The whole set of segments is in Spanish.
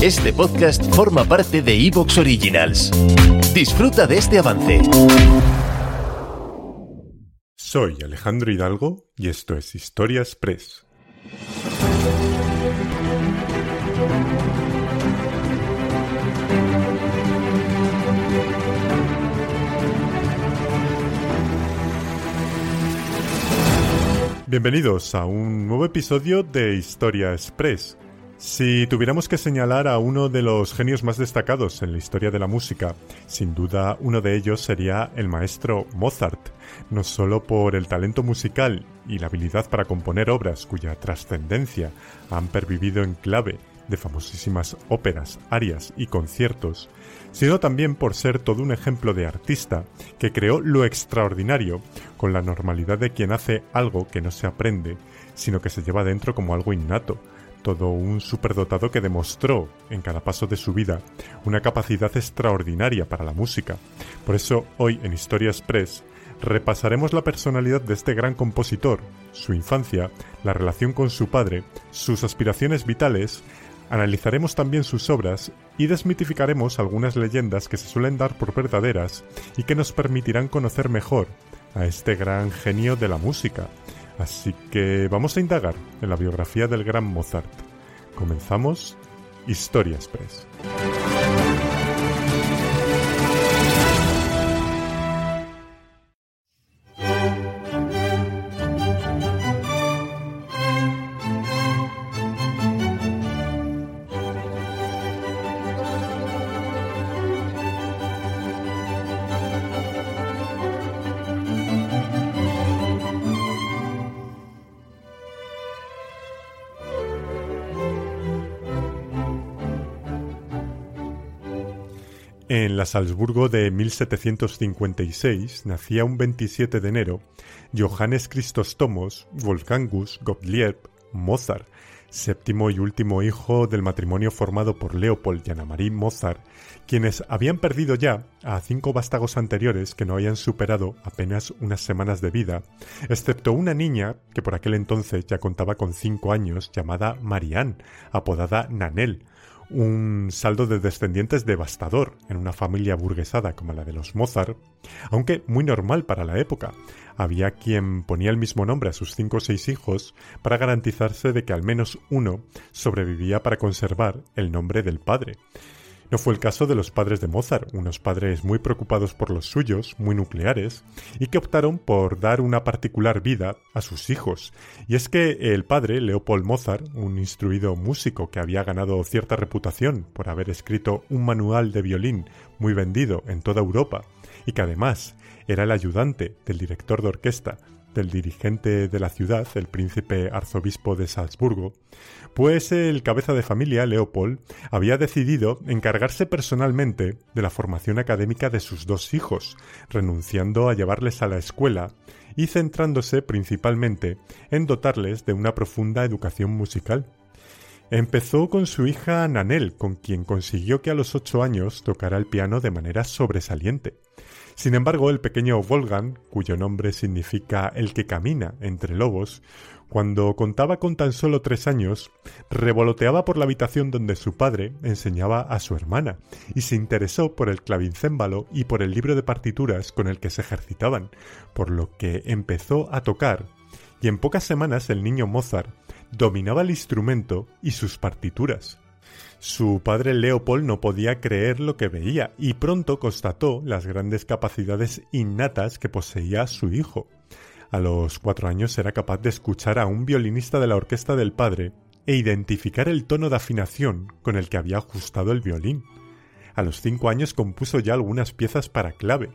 Este podcast forma parte de Evox Originals. Disfruta de este avance. Soy Alejandro Hidalgo y esto es Historia Express. Bienvenidos a un nuevo episodio de Historia Express. Si tuviéramos que señalar a uno de los genios más destacados en la historia de la música, sin duda uno de ellos sería el maestro Mozart, no solo por el talento musical y la habilidad para componer obras cuya trascendencia han pervivido en clave de famosísimas óperas, arias y conciertos, sino también por ser todo un ejemplo de artista que creó lo extraordinario con la normalidad de quien hace algo que no se aprende, sino que se lleva dentro como algo innato, todo un superdotado que demostró en cada paso de su vida una capacidad extraordinaria para la música. Por eso hoy en Historia Express repasaremos la personalidad de este gran compositor, su infancia, la relación con su padre, sus aspiraciones vitales Analizaremos también sus obras y desmitificaremos algunas leyendas que se suelen dar por verdaderas y que nos permitirán conocer mejor a este gran genio de la música. Así que vamos a indagar en la biografía del gran Mozart. Comenzamos Historia Express. En la Salzburgo de 1756 nacía un 27 de enero Johannes Christostomos Wolfgangus Gottlieb Mozart, séptimo y último hijo del matrimonio formado por Leopold y Anna-Marie Mozart, quienes habían perdido ya a cinco vástagos anteriores que no habían superado apenas unas semanas de vida, excepto una niña que por aquel entonces ya contaba con cinco años llamada Marianne, apodada Nanel, un saldo de descendientes devastador en una familia burguesada como la de los Mozart, aunque muy normal para la época. Había quien ponía el mismo nombre a sus cinco o seis hijos para garantizarse de que al menos uno sobrevivía para conservar el nombre del padre. No fue el caso de los padres de Mozart, unos padres muy preocupados por los suyos, muy nucleares, y que optaron por dar una particular vida a sus hijos. Y es que el padre, Leopold Mozart, un instruido músico que había ganado cierta reputación por haber escrito un manual de violín muy vendido en toda Europa, y que además era el ayudante del director de orquesta del dirigente de la ciudad, el príncipe arzobispo de Salzburgo, pues el cabeza de familia, Leopold, había decidido encargarse personalmente de la formación académica de sus dos hijos, renunciando a llevarles a la escuela y centrándose principalmente en dotarles de una profunda educación musical. Empezó con su hija Nanel, con quien consiguió que a los ocho años tocara el piano de manera sobresaliente. Sin embargo, el pequeño Wolfgang, cuyo nombre significa el que camina entre lobos, cuando contaba con tan solo tres años, revoloteaba por la habitación donde su padre enseñaba a su hermana, y se interesó por el clavincémbalo y por el libro de partituras con el que se ejercitaban, por lo que empezó a tocar, y en pocas semanas el niño Mozart dominaba el instrumento y sus partituras. Su padre Leopold no podía creer lo que veía y pronto constató las grandes capacidades innatas que poseía su hijo. A los cuatro años era capaz de escuchar a un violinista de la orquesta del padre e identificar el tono de afinación con el que había ajustado el violín. A los cinco años compuso ya algunas piezas para clave,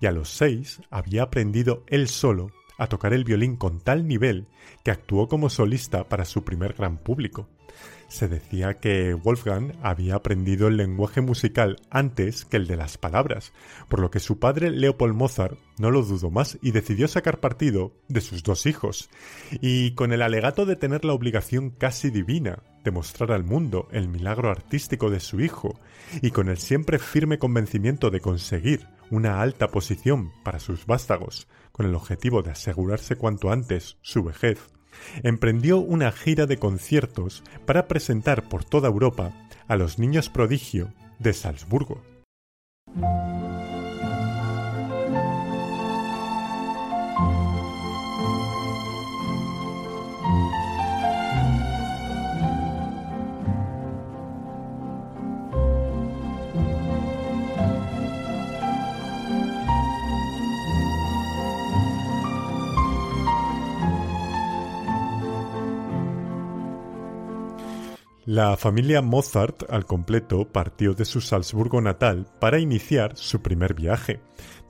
y a los seis había aprendido él solo a tocar el violín con tal nivel que actuó como solista para su primer gran público se decía que Wolfgang había aprendido el lenguaje musical antes que el de las palabras, por lo que su padre Leopold Mozart no lo dudó más y decidió sacar partido de sus dos hijos, y con el alegato de tener la obligación casi divina de mostrar al mundo el milagro artístico de su hijo, y con el siempre firme convencimiento de conseguir una alta posición para sus vástagos, con el objetivo de asegurarse cuanto antes su vejez, emprendió una gira de conciertos para presentar por toda Europa a los niños prodigio de Salzburgo. La familia Mozart al completo partió de su Salzburgo natal para iniciar su primer viaje.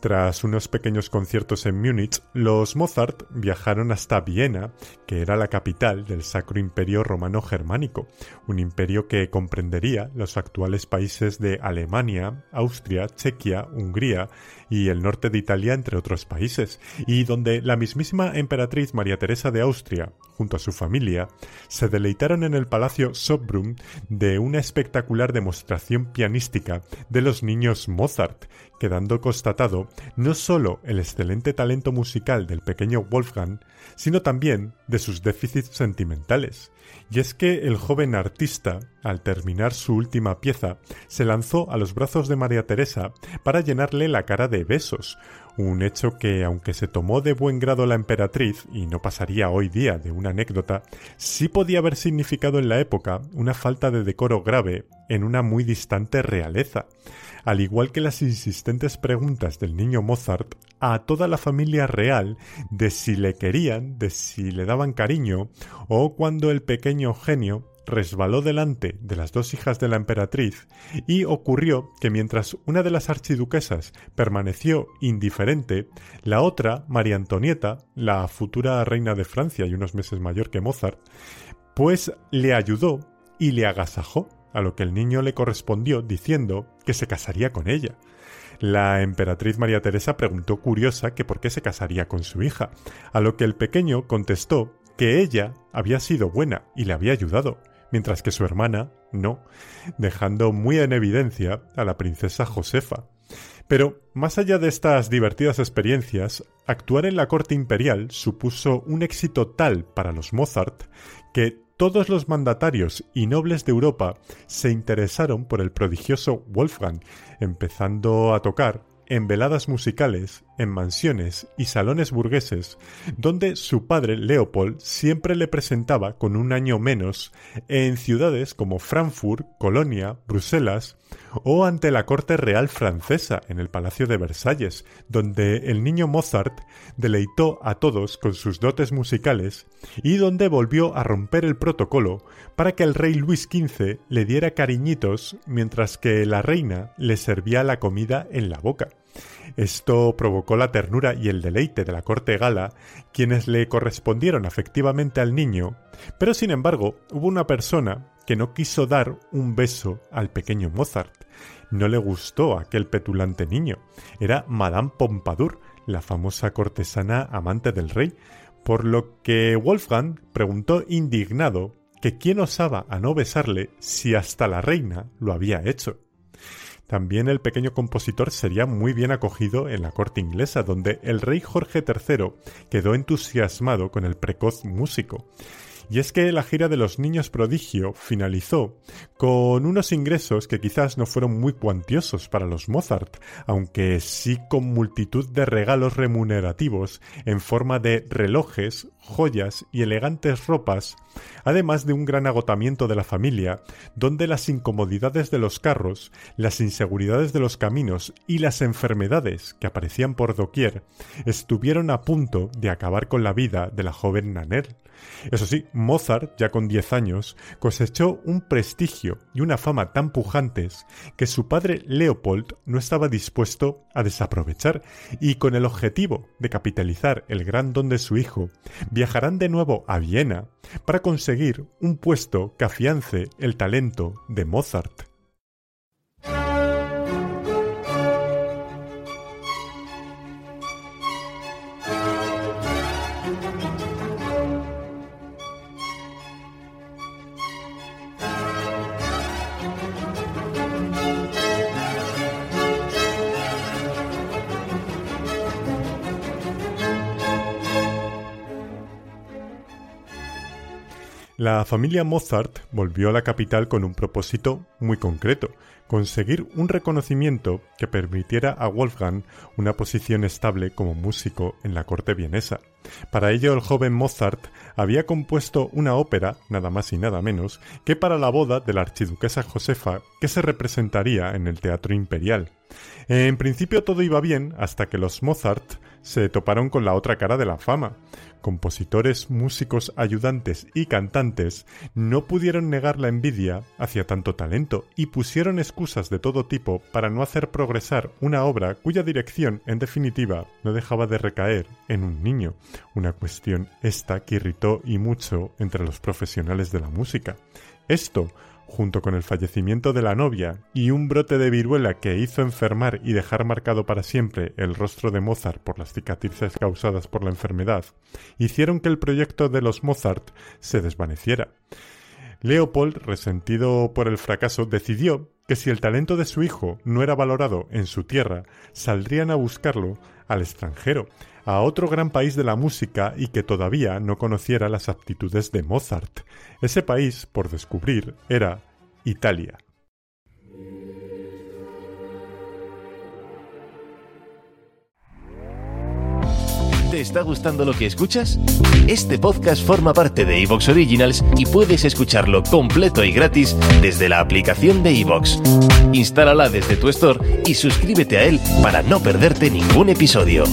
Tras unos pequeños conciertos en Múnich, los Mozart viajaron hasta Viena, que era la capital del Sacro Imperio Romano Germánico, un imperio que comprendería los actuales países de Alemania, Austria, Chequia, Hungría y el norte de Italia, entre otros países, y donde la mismísima emperatriz María Teresa de Austria, junto a su familia, se deleitaron en el Palacio Sobrum de una espectacular demostración pianística de los niños Mozart, quedando constatado no solo el excelente talento musical del pequeño Wolfgang, sino también de sus déficits sentimentales. Y es que el joven artista, al terminar su última pieza, se lanzó a los brazos de María Teresa para llenarle la cara de besos, un hecho que, aunque se tomó de buen grado la emperatriz, y no pasaría hoy día de una anécdota, sí podía haber significado en la época una falta de decoro grave en una muy distante realeza al igual que las insistentes preguntas del niño Mozart a toda la familia real de si le querían, de si le daban cariño, o cuando el pequeño genio resbaló delante de las dos hijas de la emperatriz y ocurrió que mientras una de las archiduquesas permaneció indiferente, la otra, María Antonieta, la futura reina de Francia y unos meses mayor que Mozart, pues le ayudó y le agasajó a lo que el niño le correspondió diciendo que se casaría con ella. La emperatriz María Teresa preguntó curiosa que por qué se casaría con su hija, a lo que el pequeño contestó que ella había sido buena y le había ayudado, mientras que su hermana no, dejando muy en evidencia a la princesa Josefa. Pero, más allá de estas divertidas experiencias, actuar en la corte imperial supuso un éxito tal para los Mozart que todos los mandatarios y nobles de Europa se interesaron por el prodigioso Wolfgang, empezando a tocar en veladas musicales, en mansiones y salones burgueses, donde su padre Leopold siempre le presentaba con un año menos en ciudades como Frankfurt, Colonia, Bruselas o ante la corte real francesa en el Palacio de Versalles, donde el niño Mozart deleitó a todos con sus dotes musicales y donde volvió a romper el protocolo para que el rey Luis XV le diera cariñitos mientras que la reina le servía la comida en la boca. Esto provocó la ternura y el deleite de la corte gala, quienes le correspondieron afectivamente al niño, pero sin embargo hubo una persona que no quiso dar un beso al pequeño Mozart. No le gustó aquel petulante niño. Era Madame Pompadour, la famosa cortesana amante del rey, por lo que Wolfgang preguntó indignado que quién osaba a no besarle si hasta la reina lo había hecho. También el pequeño compositor sería muy bien acogido en la corte inglesa, donde el rey Jorge III quedó entusiasmado con el precoz músico. Y es que la gira de los niños prodigio finalizó con unos ingresos que quizás no fueron muy cuantiosos para los Mozart, aunque sí con multitud de regalos remunerativos en forma de relojes, joyas y elegantes ropas, además de un gran agotamiento de la familia, donde las incomodidades de los carros, las inseguridades de los caminos y las enfermedades que aparecían por doquier estuvieron a punto de acabar con la vida de la joven Nanel. Eso sí, Mozart, ya con 10 años, cosechó un prestigio y una fama tan pujantes que su padre Leopold no estaba dispuesto a desaprovechar y con el objetivo de capitalizar el gran don de su hijo, viajarán de nuevo a Viena para conseguir un puesto que afiance el talento de Mozart. La familia Mozart volvió a la capital con un propósito muy concreto, conseguir un reconocimiento que permitiera a Wolfgang una posición estable como músico en la corte vienesa. Para ello el joven Mozart había compuesto una ópera, nada más y nada menos, que para la boda de la archiduquesa Josefa, que se representaría en el Teatro Imperial. En principio todo iba bien hasta que los Mozart se toparon con la otra cara de la fama. Compositores, músicos, ayudantes y cantantes no pudieron negar la envidia hacia tanto talento y pusieron excusas de todo tipo para no hacer progresar una obra cuya dirección, en definitiva, no dejaba de recaer en un niño, una cuestión esta que irritó y mucho entre los profesionales de la música. Esto junto con el fallecimiento de la novia y un brote de viruela que hizo enfermar y dejar marcado para siempre el rostro de Mozart por las cicatrices causadas por la enfermedad, hicieron que el proyecto de los Mozart se desvaneciera. Leopold, resentido por el fracaso, decidió que si el talento de su hijo no era valorado en su tierra, saldrían a buscarlo al extranjero, a otro gran país de la música y que todavía no conociera las aptitudes de Mozart. Ese país, por descubrir, era Italia. ¿Te está gustando lo que escuchas? Este podcast forma parte de Evox Originals y puedes escucharlo completo y gratis desde la aplicación de Evox. Instálala desde tu store y suscríbete a él para no perderte ningún episodio.